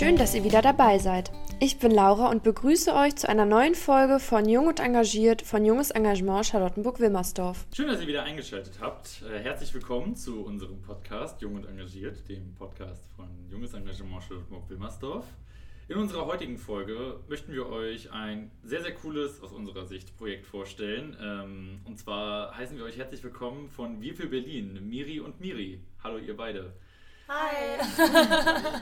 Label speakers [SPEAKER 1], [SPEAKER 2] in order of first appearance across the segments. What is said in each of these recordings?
[SPEAKER 1] Schön, dass ihr wieder dabei seid. Ich bin Laura und begrüße euch zu einer neuen Folge von Jung und Engagiert von Junges Engagement Charlottenburg-Wilmersdorf.
[SPEAKER 2] Schön, dass ihr wieder eingeschaltet habt. Äh, herzlich willkommen zu unserem Podcast Jung und Engagiert, dem Podcast von Junges Engagement Charlottenburg-Wilmersdorf. In unserer heutigen Folge möchten wir euch ein sehr, sehr cooles, aus unserer Sicht, Projekt vorstellen. Ähm, und zwar heißen wir euch herzlich willkommen von Wir für Berlin, Miri und Miri. Hallo ihr beide.
[SPEAKER 3] Hi.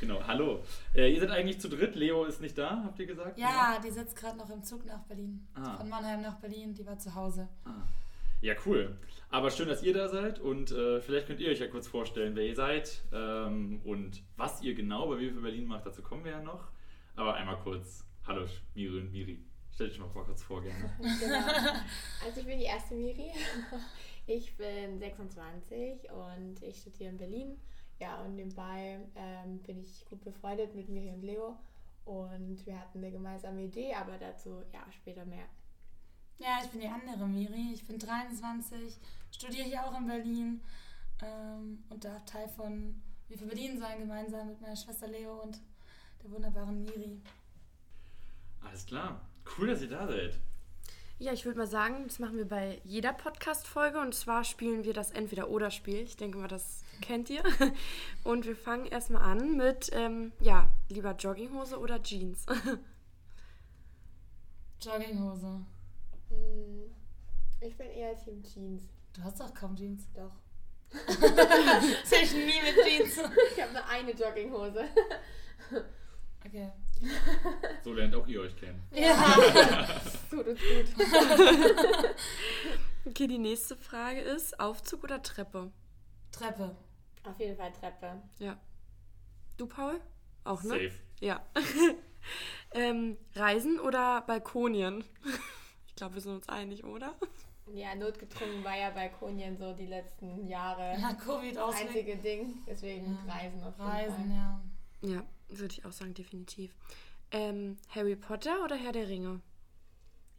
[SPEAKER 2] genau, hallo. Äh, ihr seid eigentlich zu dritt. Leo ist nicht da, habt ihr gesagt?
[SPEAKER 3] Ja, die sitzt gerade noch im Zug nach Berlin. Ah. Von Mannheim nach Berlin, die war zu Hause.
[SPEAKER 2] Ah. Ja, cool. Aber schön, dass ihr da seid und äh, vielleicht könnt ihr euch ja kurz vorstellen, wer ihr seid ähm, und was ihr genau bei Wir für Berlin macht. Dazu kommen wir ja noch. Aber einmal kurz, hallo Miri und Miri. Stell dich mal kurz vor, gerne.
[SPEAKER 4] genau. Also ich bin die erste Miri. Ich bin 26 und ich studiere in Berlin. Ja, und nebenbei ähm, bin ich gut befreundet mit Miri und Leo. Und wir hatten eine gemeinsame Idee, aber dazu ja später mehr.
[SPEAKER 3] Ja, ich bin die andere Miri. Ich bin 23, studiere hier auch in Berlin ähm, und darf Teil von Wir für Berlin sein, gemeinsam mit meiner Schwester Leo und der wunderbaren Miri.
[SPEAKER 2] Alles klar. Cool, dass ihr da seid.
[SPEAKER 1] Ja, ich würde mal sagen, das machen wir bei jeder Podcast-Folge und zwar spielen wir das Entweder-Oder-Spiel. Ich denke mal, das kennt ihr. Und wir fangen erstmal an mit, ähm, ja, lieber Jogginghose oder Jeans?
[SPEAKER 3] Jogginghose.
[SPEAKER 4] Mm, ich bin eher Team Jeans.
[SPEAKER 3] Du hast doch kaum Jeans.
[SPEAKER 4] Doch.
[SPEAKER 3] Sehe ich nie mit Jeans.
[SPEAKER 4] Ich habe nur eine Jogginghose.
[SPEAKER 3] Okay.
[SPEAKER 2] So lernt auch ihr euch kennen.
[SPEAKER 3] Ja.
[SPEAKER 4] Tut uns gut.
[SPEAKER 1] Okay, die nächste Frage ist: Aufzug oder Treppe?
[SPEAKER 3] Treppe.
[SPEAKER 4] Auf jeden Fall Treppe.
[SPEAKER 1] Ja. Du, Paul? Auch, ne?
[SPEAKER 2] Safe.
[SPEAKER 1] Ja. ähm, Reisen oder Balkonien? Ich glaube, wir sind uns einig, oder?
[SPEAKER 4] Ja, notgedrungen war ja Balkonien so die letzten Jahre
[SPEAKER 3] Ja, Covid
[SPEAKER 4] das
[SPEAKER 3] ausweg.
[SPEAKER 4] einzige Ding. Deswegen
[SPEAKER 3] Ja.
[SPEAKER 4] Reisen auf jeden
[SPEAKER 3] Reisen,
[SPEAKER 4] Fall.
[SPEAKER 3] ja.
[SPEAKER 1] Ja, würde ich auch sagen, definitiv. Ähm, Harry Potter oder Herr der Ringe?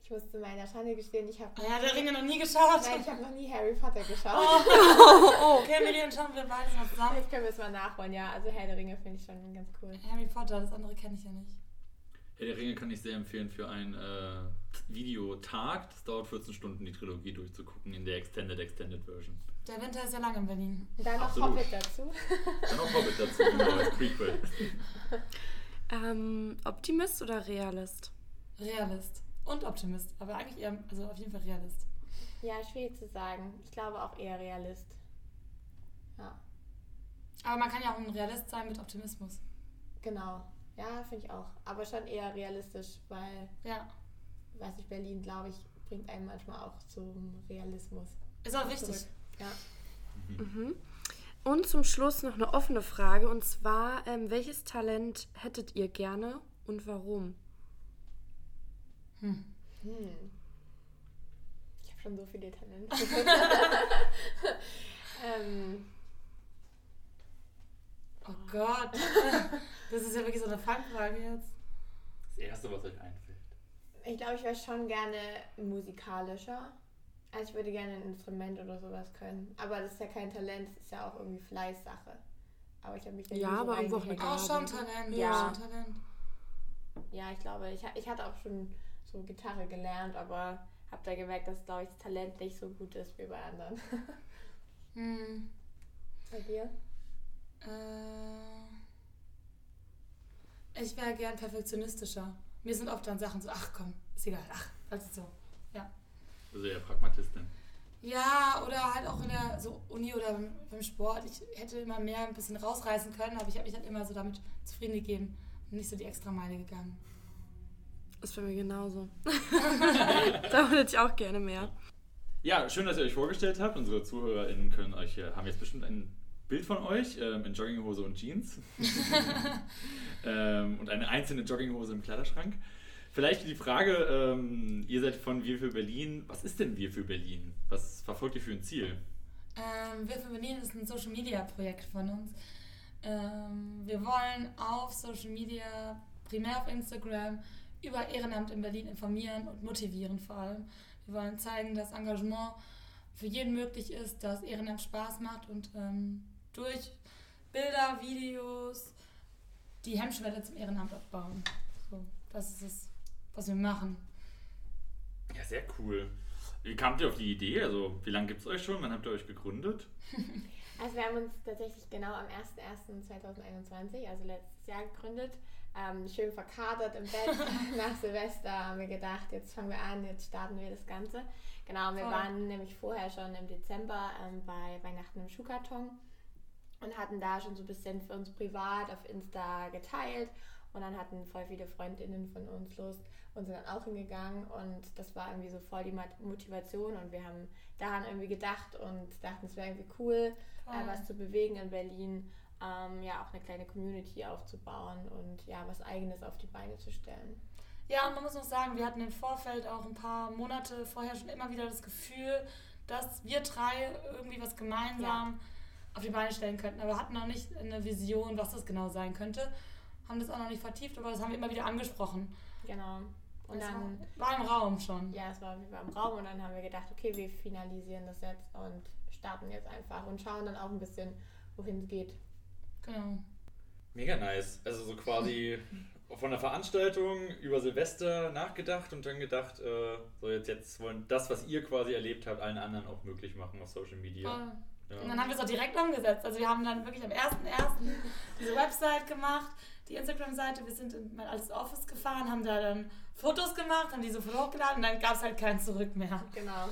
[SPEAKER 4] Ich muss zu meiner Schande gestehen, ich habe
[SPEAKER 3] Ah ja, der Ringe noch nie geschaut.
[SPEAKER 4] Nein, ich habe noch nie Harry Potter geschaut.
[SPEAKER 1] Oh,
[SPEAKER 3] Okay, Millie und schauen wir beides mal zusammen.
[SPEAKER 4] Vielleicht können wir es mal nachholen, ja. Also Herr der Ringe finde ich schon ganz cool.
[SPEAKER 3] Harry Potter, das andere kenne ich ja nicht.
[SPEAKER 2] Herr der Ringe kann ich sehr empfehlen für einen äh, Videotag. Das dauert 14 Stunden, die Trilogie durchzugucken in der Extended Extended Version.
[SPEAKER 3] Der Winter ist ja lang in Berlin.
[SPEAKER 4] Und dann noch
[SPEAKER 2] Absolut.
[SPEAKER 4] Hobbit dazu.
[SPEAKER 2] Dann noch Hobbit dazu, genau, als Prequel.
[SPEAKER 1] Ähm, Optimist oder Realist?
[SPEAKER 3] Realist. Und Optimist. Aber eigentlich eher, also auf jeden Fall Realist.
[SPEAKER 4] Ja, schwierig zu sagen. Ich glaube auch eher Realist. Ja,
[SPEAKER 3] Aber man kann ja auch ein Realist sein mit Optimismus.
[SPEAKER 4] genau. Ja, finde ich auch. Aber schon eher realistisch, weil,
[SPEAKER 3] Ja.
[SPEAKER 4] weiß ich, Berlin, glaube ich, bringt einen manchmal auch zum Realismus.
[SPEAKER 3] Ist auch wichtig.
[SPEAKER 4] Zurück. Ja.
[SPEAKER 1] Mhm. Und zum Schluss noch eine offene Frage und zwar: ähm, Welches Talent hättet ihr gerne und warum?
[SPEAKER 3] Hm.
[SPEAKER 4] Hm. Ich habe schon so viele Talente. ähm,
[SPEAKER 3] Oh Gott. Das ist ja wirklich so eine Fangfrage jetzt.
[SPEAKER 2] Das Erste, was euch einfällt.
[SPEAKER 4] ich glaube, ich wäre schon gerne musikalischer. Also ich würde gerne ein Instrument oder sowas können. Aber das ist ja kein Talent, das ist ja auch irgendwie Fleißsache. Aber ich habe mich da
[SPEAKER 1] Ja,
[SPEAKER 4] so
[SPEAKER 1] aber irgendwo auch eine
[SPEAKER 4] reingehängt.
[SPEAKER 3] Auch schon Talent.
[SPEAKER 4] Ja.
[SPEAKER 3] Schon Talent.
[SPEAKER 4] Ja, ich glaube, ich, ich hatte auch schon so Gitarre gelernt, aber habe da gemerkt, dass, glaube ich, das Talent nicht so gut ist wie bei anderen.
[SPEAKER 3] Hm.
[SPEAKER 4] bei dir?
[SPEAKER 3] Äh, ich wäre gern perfektionistischer. Mir sind oft dann Sachen so, ach komm, ist egal, ach, also so.
[SPEAKER 2] Also eher Pragmatistin.
[SPEAKER 3] Ja, oder halt auch in der so Uni oder beim, beim Sport. Ich hätte immer mehr ein bisschen rausreißen können, aber ich habe mich halt immer so damit zufrieden gegeben und nicht so die extra Meile gegangen.
[SPEAKER 1] Ist bei mir genauso. da hätte ich auch gerne mehr.
[SPEAKER 2] Ja, schön, dass ihr euch vorgestellt habt. Unsere ZuhörerInnen können euch, äh, haben jetzt bestimmt ein Bild von euch ähm, in Jogginghose und Jeans. ähm, und eine einzelne Jogginghose im Kleiderschrank. Vielleicht die Frage, ähm, ihr seid von Wir für Berlin. Was ist denn Wir für Berlin? Was verfolgt ihr für ein Ziel?
[SPEAKER 3] Ähm, wir für Berlin ist ein Social Media Projekt von uns. Ähm, wir wollen auf Social Media, primär auf Instagram, über Ehrenamt in Berlin informieren und motivieren vor allem. Wir wollen zeigen, dass Engagement für jeden möglich ist, dass Ehrenamt Spaß macht und ähm, durch Bilder, Videos, die Hemmschwelle zum Ehrenamt abbauen. So, das ist es, was wir machen.
[SPEAKER 2] Ja, sehr cool. Wie kamt ihr auf die Idee? Also, wie lange gibt es euch schon? Wann habt ihr euch gegründet?
[SPEAKER 4] Also, wir haben uns tatsächlich genau am 01.01.2021, also letztes Jahr, gegründet. Ähm, schön verkadert im Bett nach Silvester haben wir gedacht, jetzt fangen wir an, jetzt starten wir das Ganze. Genau, wir
[SPEAKER 3] Voll.
[SPEAKER 4] waren nämlich vorher schon im Dezember ähm, bei Weihnachten im Schuhkarton und hatten da schon so ein bisschen für uns privat auf Insta geteilt. Und dann hatten voll viele Freundinnen von uns Lust und sind dann auch hingegangen. Und das war irgendwie so voll die Motivation. Und wir haben daran irgendwie gedacht und dachten, es wäre irgendwie cool, äh, was zu bewegen in Berlin. Ähm, ja, auch eine kleine Community aufzubauen und ja, was Eigenes auf die Beine zu stellen.
[SPEAKER 3] Ja, und man muss noch sagen, wir hatten im Vorfeld auch ein paar Monate vorher schon immer wieder das Gefühl, dass wir drei irgendwie was gemeinsam auf die Beine stellen könnten, aber hatten noch nicht eine Vision, was das genau sein könnte. Haben das auch noch nicht vertieft, aber das haben wir immer wieder angesprochen.
[SPEAKER 4] Genau. Und
[SPEAKER 3] Das
[SPEAKER 4] dann,
[SPEAKER 3] war, war im Raum schon.
[SPEAKER 4] ja, es war wie beim Raum und dann haben wir gedacht, okay, wir finalisieren das jetzt und starten jetzt einfach und schauen dann auch ein bisschen, wohin es geht.
[SPEAKER 3] Genau.
[SPEAKER 2] Mega nice. Also so quasi von der Veranstaltung über Silvester nachgedacht und dann gedacht, äh, so jetzt, jetzt wollen das, was ihr quasi erlebt habt, allen anderen auch möglich machen auf Social Media.
[SPEAKER 3] Voll.
[SPEAKER 2] Ja.
[SPEAKER 3] Und dann haben wir es auch direkt umgesetzt. Also wir haben dann wirklich am 1.1. diese Website gemacht, die Instagram-Seite. Wir sind in mein altes Office gefahren, haben da dann Fotos gemacht, haben die sofort hochgeladen und dann gab es halt kein Zurück mehr.
[SPEAKER 4] Genau.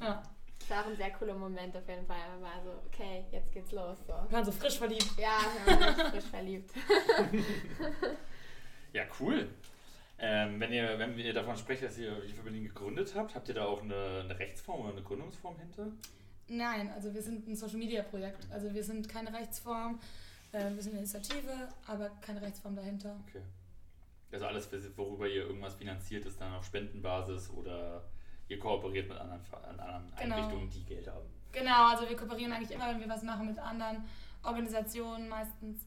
[SPEAKER 3] Ja.
[SPEAKER 4] Das war auch ein sehr cooler Moment auf jeden Fall. Man war so, okay, jetzt geht's los. So.
[SPEAKER 3] Wir waren so frisch verliebt.
[SPEAKER 4] Ja, wir waren frisch verliebt.
[SPEAKER 2] Ja, cool. Ähm, wenn, ihr, wenn ihr davon sprecht, dass ihr die für Berlin gegründet habt, habt ihr da auch eine, eine Rechtsform oder eine Gründungsform hinter?
[SPEAKER 3] Nein, also wir sind ein Social-Media-Projekt. Also wir sind keine Rechtsform. Äh, wir sind eine Initiative, aber keine Rechtsform dahinter.
[SPEAKER 2] Okay. Also alles, worüber ihr irgendwas finanziert, ist dann auf Spendenbasis oder ihr kooperiert mit anderen, anderen
[SPEAKER 3] Genau.
[SPEAKER 2] Einrichtungen, die Geld haben.
[SPEAKER 3] Genau, also wir kooperieren eigentlich immer, wenn wir was machen mit anderen Organisationen, meistens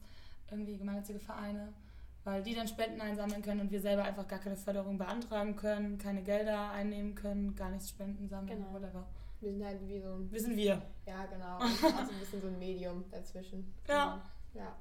[SPEAKER 3] irgendwie gemeinnützige Vereine, weil die dann Spenden einsammeln können und wir selber einfach gar keine Förderung beantragen können, keine Gelder einnehmen können, gar nichts spenden sammeln,
[SPEAKER 4] Genau.
[SPEAKER 3] whatever.
[SPEAKER 4] Wir sind halt wie so ein,
[SPEAKER 3] Wissen wir.
[SPEAKER 4] ja genau, auch so ein bisschen so ein Medium dazwischen.
[SPEAKER 3] Ja.
[SPEAKER 4] Genau. Ja.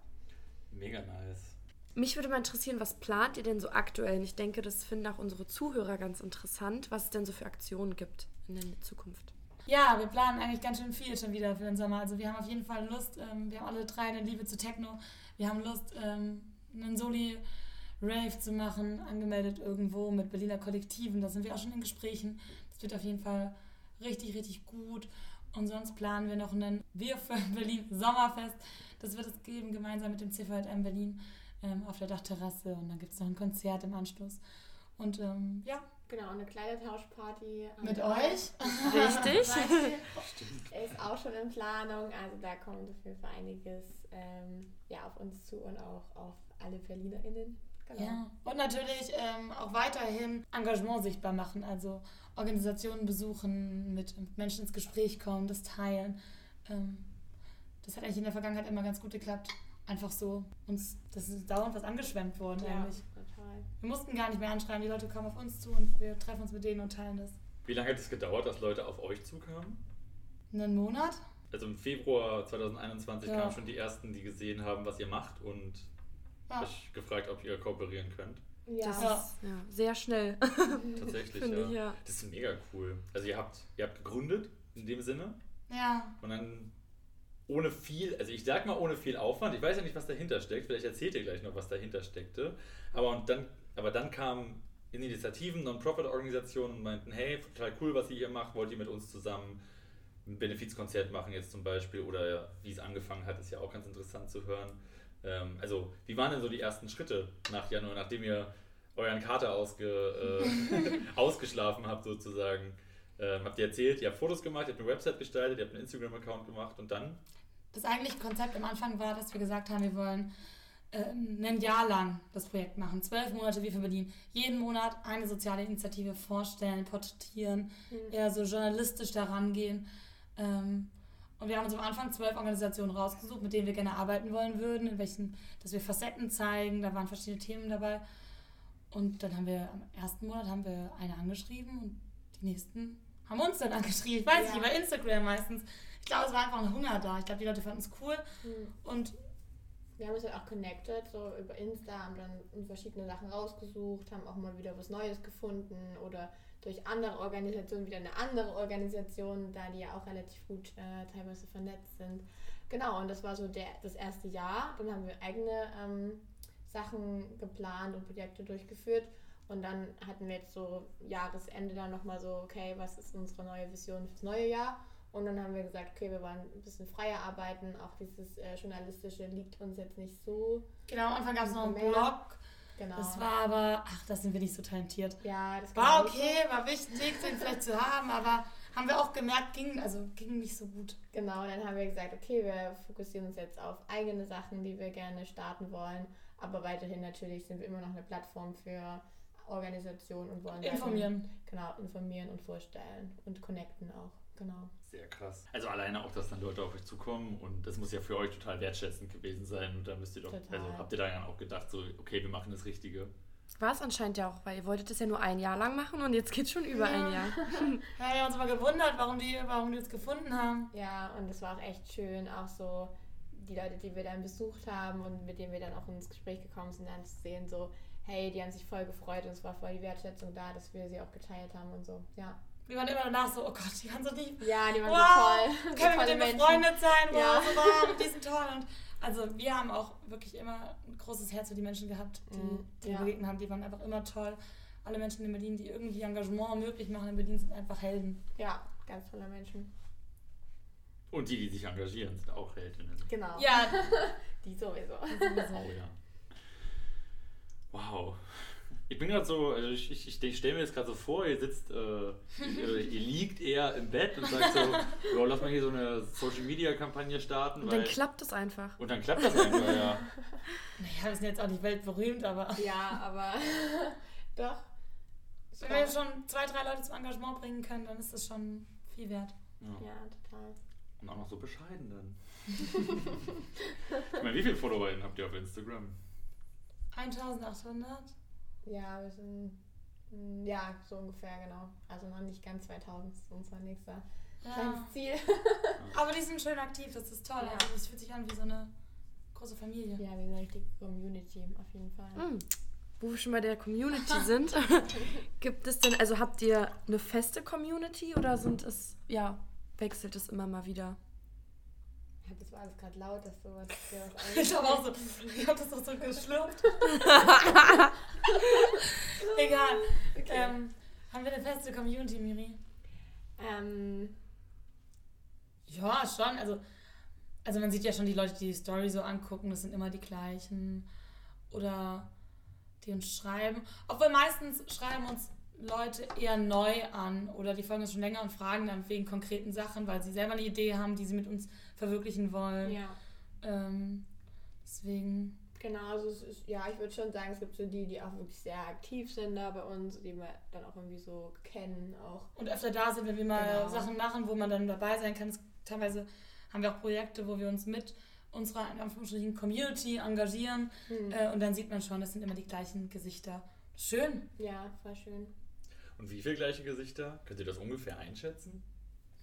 [SPEAKER 2] Mega nice.
[SPEAKER 1] Mich würde mal interessieren, was plant ihr denn so aktuell? Und ich denke, das finden auch unsere Zuhörer ganz interessant, was es denn so für Aktionen gibt in der Zukunft.
[SPEAKER 3] Ja, wir planen eigentlich ganz schön viel schon wieder für den Sommer. Also wir haben auf jeden Fall Lust, ähm, wir haben alle drei eine Liebe zu Techno. Wir haben Lust, ähm, einen Soli-Rave zu machen, angemeldet irgendwo mit Berliner Kollektiven. Da sind wir auch schon in Gesprächen. Das wird auf jeden Fall richtig, richtig gut. Und sonst planen wir noch einen Wir für Berlin Sommerfest. Das wird es geben, gemeinsam mit dem CVM Berlin ähm, auf der Dachterrasse. Und dann gibt es noch ein Konzert im Anschluss. Und ähm, ja,
[SPEAKER 4] Genau, eine Kleidertauschparty.
[SPEAKER 3] mit
[SPEAKER 4] Dorf
[SPEAKER 3] euch.
[SPEAKER 1] Richtig.
[SPEAKER 4] Ist auch schon in Planung, also da kommt auf jeden Fall einiges ähm, ja, auf uns zu und auch auf alle BerlinerInnen. Genau.
[SPEAKER 3] Ja, und natürlich ähm, auch weiterhin Engagement sichtbar machen, also Organisationen besuchen, mit Menschen ins Gespräch kommen, das teilen. Ähm, das hat eigentlich in der Vergangenheit immer ganz gut geklappt. Einfach so, uns, das ist dauernd was angeschwemmt worden
[SPEAKER 4] Ja,
[SPEAKER 3] eigentlich.
[SPEAKER 4] total.
[SPEAKER 3] Wir mussten gar nicht mehr anschreiben, die Leute kamen auf uns zu und wir treffen uns mit denen und teilen das.
[SPEAKER 2] Wie lange hat es gedauert, dass Leute auf euch zukamen?
[SPEAKER 3] Einen Monat?
[SPEAKER 2] Also im Februar 2021
[SPEAKER 3] Ja.
[SPEAKER 2] kamen schon die ersten, die gesehen haben, was ihr macht und
[SPEAKER 3] Ja.
[SPEAKER 2] euch gefragt, ob ihr kooperieren könnt.
[SPEAKER 4] Ja,
[SPEAKER 1] Das ist ja, sehr schnell,
[SPEAKER 2] Tatsächlich, ja.
[SPEAKER 1] ich, ja.
[SPEAKER 2] Das ist mega cool. Also ihr habt, ihr habt gegründet in dem Sinne
[SPEAKER 3] Ja,
[SPEAKER 2] und dann ohne viel, also ich sag mal ohne viel Aufwand. Ich weiß ja nicht, was dahinter steckt. Vielleicht erzählt ihr gleich noch, was dahinter steckte. Aber und dann, aber dann kamen Initiativen, Non-Profit-Organisationen und meinten, hey, total cool, was ihr hier macht. Wollt ihr mit uns zusammen ein Benefizkonzert machen jetzt zum Beispiel oder wie es angefangen hat, ist ja auch ganz interessant zu hören. Ähm, also wie waren denn so die ersten Schritte nach Januar, nachdem ihr euren Kater ausge, äh, ausgeschlafen habt sozusagen? Ähm, habt ihr erzählt, ihr habt Fotos gemacht, ihr habt eine Website gestaltet, ihr habt einen Instagram-Account gemacht und dann?
[SPEAKER 3] Das eigentliche Konzept am Anfang war, dass wir gesagt haben, wir wollen ähm, ein Jahr lang das Projekt machen. Zwölf Monate wie für Berlin. Jeden Monat eine soziale Initiative vorstellen, porträtieren, eher so journalistisch daran gehen. Ähm, und wir haben uns am Anfang zwölf Organisationen rausgesucht, mit denen wir gerne arbeiten wollen würden, in welchen, dass wir Facetten zeigen, da waren verschiedene Themen dabei. Und dann haben wir am ersten Monat haben wir eine angeschrieben und die nächsten haben uns dann angeschrieben. Ich weiß
[SPEAKER 4] Ja.
[SPEAKER 3] nicht, über Instagram meistens. Ich glaube, es war einfach ein Hunger da. Ich glaube, die Leute fanden es cool.
[SPEAKER 4] Hm.
[SPEAKER 3] Und
[SPEAKER 4] wir haben uns halt auch connected, so über Insta, haben dann verschiedene Sachen rausgesucht, haben auch mal wieder was Neues gefunden oder durch andere Organisationen wieder eine andere Organisation, da die ja auch relativ gut äh, teilweise vernetzt sind. Genau, und das war so der, das erste Jahr. Dann haben wir eigene ähm, Sachen geplant und Projekte durchgeführt. Und dann hatten wir jetzt so Jahresende dann nochmal so, okay, was ist unsere neue Vision fürs neue Jahr? Und dann haben wir gesagt, okay, wir wollen ein bisschen freier arbeiten. Auch dieses äh, Journalistische liegt uns jetzt nicht so.
[SPEAKER 3] Genau, am Anfang gab es noch einen Blog. Genau. Das war aber, ach, da sind wir nicht so talentiert.
[SPEAKER 4] Ja, das
[SPEAKER 3] war okay, so. war wichtig, den vielleicht zu haben, aber haben wir auch gemerkt, ging, also ging nicht so gut.
[SPEAKER 4] Genau, dann haben wir gesagt, okay, wir fokussieren uns jetzt auf eigene Sachen, die wir gerne starten wollen. Aber weiterhin natürlich sind wir immer noch eine Plattform für Organisationen und wollen
[SPEAKER 3] informieren.
[SPEAKER 4] genau, informieren und vorstellen und connecten auch. Genau.
[SPEAKER 2] Sehr krass. Also alleine auch, dass dann Leute auf euch zukommen und das muss ja für euch total wertschätzend gewesen sein. Und da müsst ihr doch, total. also habt ihr da ja auch gedacht, so, okay, wir machen das Richtige.
[SPEAKER 1] War es anscheinend ja auch, weil ihr wolltet das ja nur ein Jahr lang machen und jetzt geht es schon über ja. ein Jahr.
[SPEAKER 3] ja, wir haben uns mal gewundert, warum die, warum die uns gefunden haben.
[SPEAKER 4] Ja, und es war auch echt schön, auch so die Leute, die wir dann besucht haben und mit denen wir dann auch ins Gespräch gekommen sind, dann zu sehen, so, hey, die haben sich voll gefreut und es war voll die Wertschätzung da, dass wir sie auch geteilt haben und so, ja.
[SPEAKER 3] Wir waren immer danach so, oh Gott, die waren so lieb.
[SPEAKER 4] Ja, die waren wow, so toll.
[SPEAKER 3] Können wir mit denen befreundet sein? Wow, ja. so warm, die sind toll. Und also wir haben auch wirklich immer ein großes Herz für die Menschen gehabt, die, mm, die ja. begegnet haben. Die waren einfach immer toll. Alle Menschen in Berlin, die irgendwie Engagement möglich machen in Berlin, sind einfach Helden.
[SPEAKER 4] Ja, ganz tolle Menschen.
[SPEAKER 2] Und die, die sich engagieren, sind auch Heldinnen.
[SPEAKER 4] Genau.
[SPEAKER 3] Ja,
[SPEAKER 4] die sowieso.
[SPEAKER 2] Die sowieso. Oh, ja. Wow. Ich bin gerade so, also ich, ich, ich stelle mir jetzt gerade so vor, ihr sitzt, äh, ihr, ihr, liegt eher im Bett und sagt so, ja, lass mal hier so eine Social Media Kampagne starten.
[SPEAKER 1] Und weil, dann klappt das einfach.
[SPEAKER 2] Und dann klappt das einfach, ja.
[SPEAKER 3] Naja, wir sind jetzt auch nicht weltberühmt, aber.
[SPEAKER 4] Ja, aber doch.
[SPEAKER 3] Wenn wir schon zwei, drei Leute zum Engagement bringen können, dann ist das schon viel wert.
[SPEAKER 4] Ja, ja total.
[SPEAKER 2] Und auch noch so bescheiden dann. ich meine, wie viele FollowerInnen habt ihr auf Instagram?
[SPEAKER 3] 1800.
[SPEAKER 4] Ja, wir sind, mm, ja, so ungefähr, genau. Also noch nicht ganz 2000, das ist unser nächster ja. kleines Ziel.
[SPEAKER 3] Aber die sind schön aktiv, das ist toll. Ja. Also das fühlt sich an wie so eine große Familie.
[SPEAKER 4] Ja, wie eine richtige Community, auf jeden Fall.
[SPEAKER 1] Mhm. Wo wir schon bei der Community sind, gibt es denn, also habt ihr eine feste Community oder sind es, ja, wechselt es immer mal wieder?
[SPEAKER 4] Ja, das war alles gerade laut, dass sowas.
[SPEAKER 3] ich habe auch so, ich habe das doch so geschlürft. Egal. Okay. Ähm, haben wir eine feste Community, Miri?
[SPEAKER 4] Ähm.
[SPEAKER 3] Ja, schon. Also, also man sieht ja schon die Leute, die die Story so angucken, das sind immer die gleichen. Oder die uns schreiben. Obwohl meistens schreiben uns Leute eher neu an oder die folgen uns schon länger und fragen dann wegen konkreten Sachen, weil sie selber eine Idee haben, die sie mit uns verwirklichen wollen.
[SPEAKER 4] Ja.
[SPEAKER 3] Ähm, deswegen.
[SPEAKER 4] Genau, also es ist, ja, ich würde schon sagen, es gibt so die, die auch wirklich sehr aktiv sind da bei uns, die wir dann auch irgendwie so kennen auch.
[SPEAKER 3] Und öfter da sind, wenn wir mal genau. Sachen machen, wo man dann dabei sein kann. Es, teilweise haben wir auch Projekte, wo wir uns mit unserer in Anführungsstrichen Community engagieren hm. äh, und dann sieht man schon, das sind immer die gleichen Gesichter. Schön.
[SPEAKER 4] Ja, voll schön.
[SPEAKER 2] Und wie viele gleiche Gesichter? Könnt ihr das ungefähr einschätzen?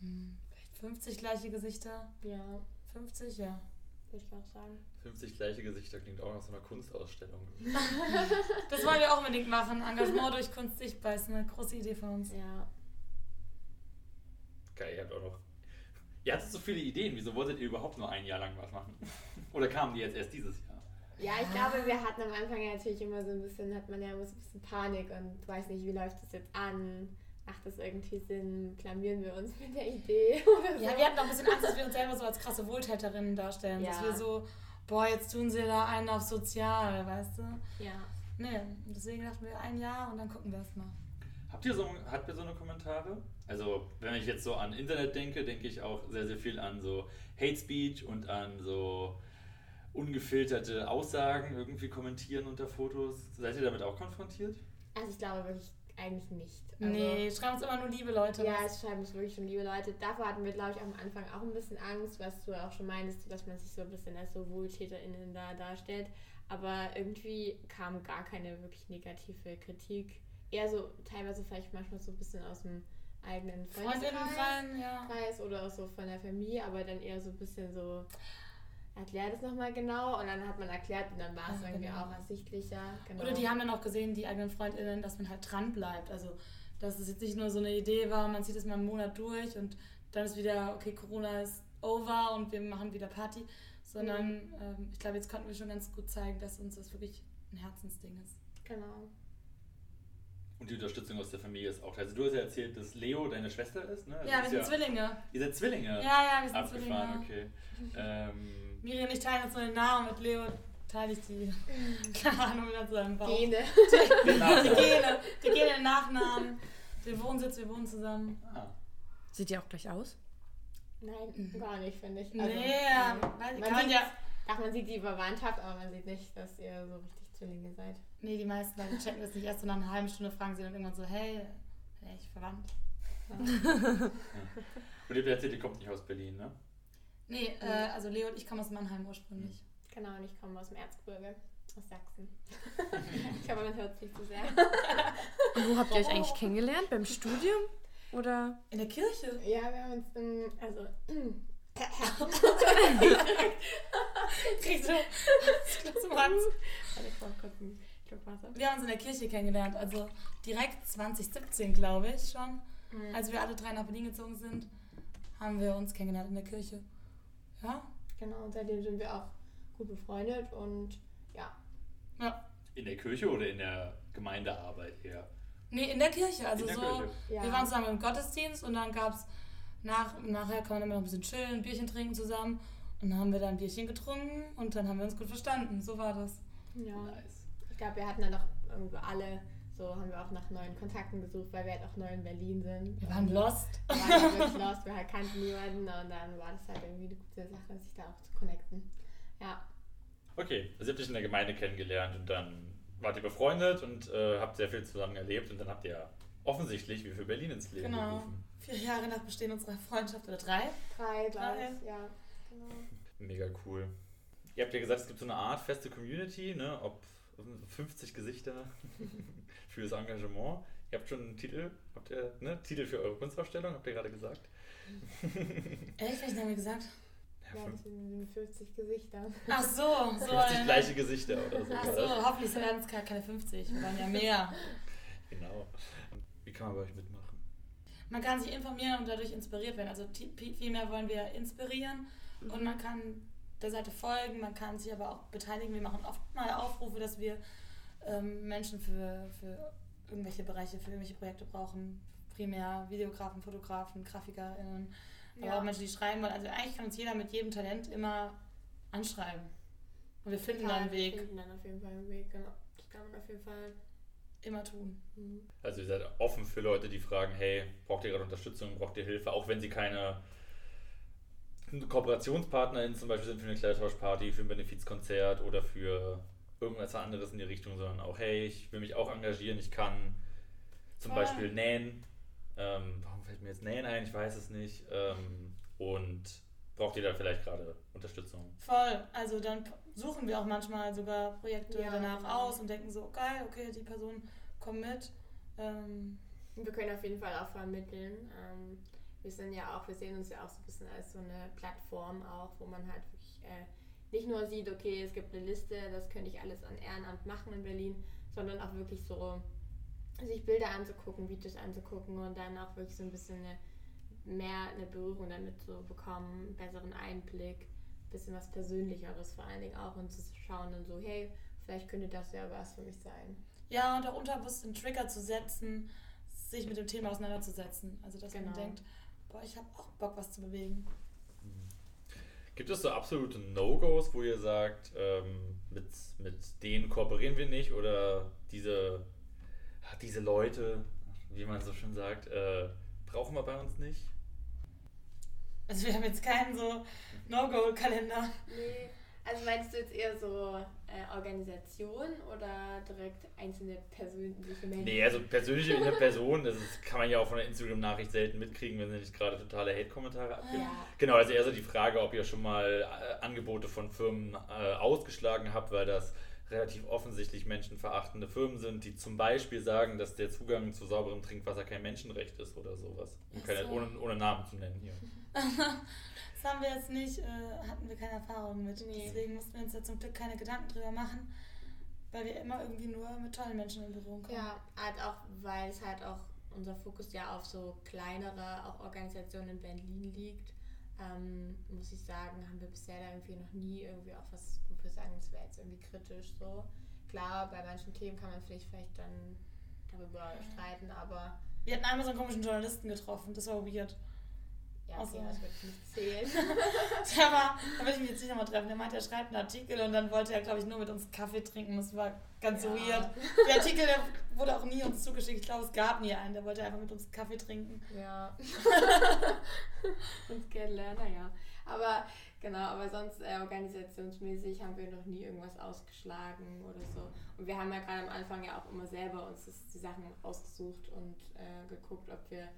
[SPEAKER 3] Hm, vielleicht 50 gleiche Gesichter.
[SPEAKER 4] Ja.
[SPEAKER 3] 50, ja.
[SPEAKER 4] Würde ich auch sagen.
[SPEAKER 2] 50 gleiche Gesichter klingt auch nach so einer Kunstausstellung.
[SPEAKER 3] das wollen wir auch unbedingt machen. Engagement durch Kunst sichtbar ist eine große Idee von uns.
[SPEAKER 4] Ja.
[SPEAKER 2] Geil, ihr habt auch noch. Ihr hattet so viele Ideen. Wieso wolltet ihr überhaupt nur ein Jahr lang was machen? Oder kamen die jetzt erst dieses Jahr?
[SPEAKER 4] Ja, ich glaube, wir hatten am Anfang ja natürlich immer so ein bisschen, hat man ja immer so ein bisschen Panik und weiß nicht, wie läuft das jetzt an? Macht das irgendwie Sinn? Blamieren wir uns mit der Idee?
[SPEAKER 3] Oder so? Ja, wir hatten auch ein bisschen Angst, dass wir uns selber so als krasse Wohltäterinnen darstellen. Ja. Dass wir so, boah, jetzt tun sie da einen auf sozial, weißt du?
[SPEAKER 4] Ja.
[SPEAKER 3] Nee, deswegen dachten wir ein Jahr und dann gucken wir erst mal.
[SPEAKER 2] Habt ihr, so, habt ihr so eine Kommentare? Also, wenn ich jetzt so an Internet denke, denke ich auch sehr, sehr viel an so Hate Speech und an so ungefilterte Aussagen irgendwie kommentieren unter Fotos. Seid ihr damit auch konfrontiert?
[SPEAKER 4] Also ich glaube wirklich eigentlich nicht.
[SPEAKER 3] Also, nee, schreiben uns immer nur liebe Leute.
[SPEAKER 4] Ja, es schreiben uns wirklich schon liebe Leute. Davor hatten wir, glaube ich, am Anfang auch ein bisschen Angst, was du auch schon meinst, dass man sich so ein bisschen als so WohltäterInnen da darstellt. Aber irgendwie kam gar keine wirklich negative Kritik. Eher so teilweise vielleicht manchmal so ein bisschen aus dem eigenen
[SPEAKER 3] Freundinnenkreis
[SPEAKER 4] ja. oder auch so von der Familie, aber dann eher so ein bisschen so erklär das nochmal genau. Und dann hat man erklärt und dann war es
[SPEAKER 3] Ja,
[SPEAKER 4] irgendwie
[SPEAKER 3] genau.
[SPEAKER 4] auch ersichtlicher. Genau.
[SPEAKER 3] Oder die haben dann auch gesehen, die eigenen FreundInnen, dass man halt dran bleibt. Also, dass es jetzt nicht nur so eine Idee war, man zieht es mal einen Monat durch und dann ist wieder, okay, Corona ist over und wir machen wieder Party. Sondern ähm, ich glaube, jetzt konnten wir schon ganz gut zeigen, dass uns das wirklich ein Herzensding ist.
[SPEAKER 4] Genau.
[SPEAKER 2] Und die Unterstützung aus der Familie ist auch. Also du hast ja erzählt, dass Leo deine Schwester ist, ne? Also
[SPEAKER 3] Ja, wir
[SPEAKER 2] ist
[SPEAKER 3] sind Zwillinge.
[SPEAKER 2] Ihr seid Zwillinge.
[SPEAKER 3] Ja, ja, wir sind
[SPEAKER 2] Abgefahren,
[SPEAKER 3] Zwillinge.
[SPEAKER 2] okay. Ähm,
[SPEAKER 3] Miri und ich teilen uns nur den Namen, mit Leo teile ich die, keine Ahnung, wie das Bauch.
[SPEAKER 4] Gene.
[SPEAKER 3] Die
[SPEAKER 2] genau.
[SPEAKER 3] Gene, die Gene, den Nachnamen, den Wohnsitz, wir wohnen zusammen.
[SPEAKER 2] ah.
[SPEAKER 1] Sieht ihr auch gleich aus?
[SPEAKER 4] Nein, gar nicht, finde ich.
[SPEAKER 3] Nee,
[SPEAKER 4] Also,
[SPEAKER 3] ja,
[SPEAKER 4] ähm, man,
[SPEAKER 3] kann man
[SPEAKER 4] sieht,
[SPEAKER 3] ja.
[SPEAKER 4] ach, man sieht die Verwandtschaft, aber man sieht nicht, dass ihr so richtig Zwillinge seid.
[SPEAKER 3] Nee, die meisten Leute checken das nicht erst so nach einer halben Stunde, fragen sie dann irgendwann so, hey, hey ich verwandt.
[SPEAKER 2] Und ihr habt erzählt, ihr kommt nicht aus Berlin, ne?
[SPEAKER 3] Nee, äh, also Leo und ich kommen aus Mannheim ursprünglich.
[SPEAKER 4] Genau, und ich komme aus dem Erzgebirge, aus Sachsen. ich hoffe, man hört es nicht zu sehr.
[SPEAKER 1] Und wo habt ihr euch eigentlich kennengelernt? Beim Studium? Oder?
[SPEAKER 3] In der Kirche?
[SPEAKER 4] Ja, wir haben uns im, also,
[SPEAKER 3] Kriegst du das
[SPEAKER 4] ich brauche kurz Wasser.
[SPEAKER 3] Wir haben uns in der Kirche kennengelernt, also direkt 2017, glaube ich schon.
[SPEAKER 4] Mhm.
[SPEAKER 3] Als wir alle drei nach Berlin gezogen sind, haben wir uns kennengelernt in der Kirche. Ja?
[SPEAKER 4] Genau, und seitdem sind wir auch gut befreundet und ja,
[SPEAKER 3] Ja.
[SPEAKER 2] In der Kirche oder in der Gemeindearbeit eher?
[SPEAKER 3] Nee, in der Kirche. Also
[SPEAKER 2] in der
[SPEAKER 3] so,
[SPEAKER 2] Kirche.
[SPEAKER 4] ja.
[SPEAKER 3] wir waren zusammen im Gottesdienst und dann gab es nach, nachher kann man immer noch ein bisschen chillen, ein Bierchen trinken zusammen. Und dann haben wir dann ein Bierchen getrunken und dann haben wir uns gut verstanden. So war das.
[SPEAKER 4] ja.
[SPEAKER 2] Nice.
[SPEAKER 4] Ich glaube, wir hatten dann auch irgendwo alle, so haben wir auch nach neuen Kontakten gesucht, weil wir halt auch neu in Berlin sind.
[SPEAKER 3] Wir waren lost.
[SPEAKER 4] Wir waren halt wirklich lost, wir halt kannten niemanden und dann war das halt irgendwie eine gute Sache, sich da auch zu connecten. Ja,
[SPEAKER 2] Okay, also ihr habt euch in der Gemeinde kennengelernt und dann wart ihr befreundet und äh, habt sehr viel zusammen erlebt und dann habt ihr offensichtlich wie für Berlin ins Leben
[SPEAKER 3] Genau.
[SPEAKER 2] gerufen.
[SPEAKER 3] Vier Jahre nach Bestehen unserer Freundschaft oder drei.
[SPEAKER 4] drei, glaube
[SPEAKER 3] Drei.
[SPEAKER 4] ich, ja. Genau.
[SPEAKER 2] Mega cool. Ihr habt ja gesagt, es gibt so eine Art feste Community, ne? Ob 50 Gesichter für das Engagement. Ihr habt schon einen Titel, habt ihr, ne? Titel für eure Kunstausstellung, habt ihr gerade gesagt.
[SPEAKER 3] Echt, was haben wir gesagt?
[SPEAKER 4] Ja, das sind 50 Gesichter.
[SPEAKER 3] Ach so, so.
[SPEAKER 2] 50
[SPEAKER 3] äh,
[SPEAKER 2] gleiche Gesichter oder so.
[SPEAKER 3] Ach so,
[SPEAKER 2] das?
[SPEAKER 3] hoffentlich werden es gar keine 50. Wir waren ja mehr.
[SPEAKER 2] Genau. Wie kann man bei euch mitmachen?
[SPEAKER 3] Man kann sich informieren und dadurch inspiriert werden. Also vielmehr wollen wir inspirieren und man kann der Seite folgen, man kann sich aber auch beteiligen. Wir machen oft mal Aufrufe, dass wir ähm, Menschen für, für irgendwelche Bereiche, für irgendwelche Projekte brauchen. Primär Videografen, Fotografen, GrafikerInnen, aber
[SPEAKER 4] Ja.
[SPEAKER 3] auch Menschen, die schreiben wollen. Also eigentlich kann uns jeder mit jedem Talent immer anschreiben. Und wir finden da einen
[SPEAKER 4] Wir
[SPEAKER 3] Weg,
[SPEAKER 4] finden dann auf jeden Fall einen Weg, genau. Das kann man auf jeden Fall.
[SPEAKER 3] immer tun.
[SPEAKER 4] Mhm.
[SPEAKER 2] Also ihr seid offen für Leute, die fragen, hey, braucht ihr gerade Unterstützung, braucht ihr Hilfe, auch wenn sie keine KooperationspartnerInnen zum Beispiel sind für eine Kleidertauschparty, für ein Benefizkonzert oder für irgendwas anderes in die Richtung, sondern auch, hey, ich will mich auch engagieren, ich kann zum
[SPEAKER 3] Voll.
[SPEAKER 2] Beispiel nähen. Ähm, warum fällt mir jetzt Nähen ein? Ich weiß es nicht. Ähm, und braucht ihr da vielleicht gerade Unterstützung?
[SPEAKER 3] Voll. Also dann suchen wir auch manchmal sogar Projekte
[SPEAKER 4] Ja,
[SPEAKER 3] danach
[SPEAKER 4] genau.
[SPEAKER 3] aus und denken so, geil, okay, die Person kommt mit. Ähm,
[SPEAKER 4] Wir können auf jeden Fall auch vermitteln. Ähm, wir sind ja auch, wir sehen uns ja auch so ein bisschen als so eine Plattform auch, wo man halt wirklich äh, nicht nur sieht, okay, es gibt eine Liste, das könnte ich alles an Ehrenamt machen in Berlin, sondern auch wirklich so sich Bilder anzugucken, Videos anzugucken und dann auch wirklich so ein bisschen eine, mehr eine Berührung damit zu bekommen, einen besseren Einblick, ein bisschen was Persönlicheres vor allen Dingen auch und zu schauen dann so, hey, vielleicht könnte das ja was für mich sein.
[SPEAKER 3] ja, und auch unterbewusst einen Trigger zu setzen, sich mit dem Thema auseinanderzusetzen. Also dass man
[SPEAKER 4] Genau.
[SPEAKER 3] denkt, boah, ich habe auch Bock, was zu bewegen.
[SPEAKER 2] Gibt es so absolute No-Gos, wo ihr sagt, ähm, mit, mit denen kooperieren wir nicht oder diese, diese Leute, wie man so schön sagt, äh, brauchen wir bei uns nicht?
[SPEAKER 3] Also wir haben jetzt keinen so No-Go-Kalender.
[SPEAKER 4] Nee, also meinst du jetzt eher so äh, Organisation oder direkt einzelne persönliche Menschen?
[SPEAKER 2] Nee, also persönlich in der Person, das ist, kann man ja auch von der Instagram-Nachricht selten mitkriegen, wenn sie nicht gerade totale Hate-Kommentare abgibt.
[SPEAKER 4] Ja.
[SPEAKER 2] Genau, also eher so die Frage, ob ihr schon mal äh, Angebote von Firmen äh, ausgeschlagen habt, weil das relativ offensichtlich menschenverachtende Firmen sind, die zum Beispiel sagen, dass der Zugang zu sauberem Trinkwasser kein Menschenrecht ist oder sowas. Um keine,
[SPEAKER 3] so.
[SPEAKER 2] ohne, ohne Namen zu nennen hier.
[SPEAKER 3] das haben wir jetzt nicht, äh, hatten wir keine Erfahrung mit.
[SPEAKER 4] Nee.
[SPEAKER 3] Deswegen mussten wir uns da zum Glück keine Gedanken drüber machen, weil wir immer irgendwie nur mit tollen Menschen in Berührung kommen.
[SPEAKER 4] Ja, halt auch, weil es halt auch unser Fokus ja auf so kleinere auch Organisationen in Berlin liegt, ähm, muss ich sagen, haben wir bisher da irgendwie noch nie irgendwie auch was, wo wir sagen, das wäre jetzt irgendwie kritisch so. Klar, bei manchen Themen kann man vielleicht, vielleicht dann darüber streiten, aber
[SPEAKER 3] Wir hatten einmal so einen komischen Journalisten getroffen, das war weird.
[SPEAKER 4] Ja,
[SPEAKER 3] Ach
[SPEAKER 4] okay, das wird nicht zählen.
[SPEAKER 3] Der war, da will ich mich jetzt nicht nochmal treffen. Der meinte, er schreibt einen Artikel und dann wollte er, glaube ich, nur mit uns Kaffee trinken. Das war ganz
[SPEAKER 4] Ja.
[SPEAKER 3] weird. Der Artikel, der wurde auch nie uns zugeschickt. Ich glaube, es gab nie einen. Der wollte einfach mit uns Kaffee trinken.
[SPEAKER 4] Ja. Und kennenlernen, ja. Aber genau, aber sonst äh, organisationsmäßig haben wir noch nie irgendwas ausgeschlagen oder so. Und wir haben ja gerade am Anfang ja auch immer selber uns das, die Sachen ausgesucht und äh, geguckt, ob wir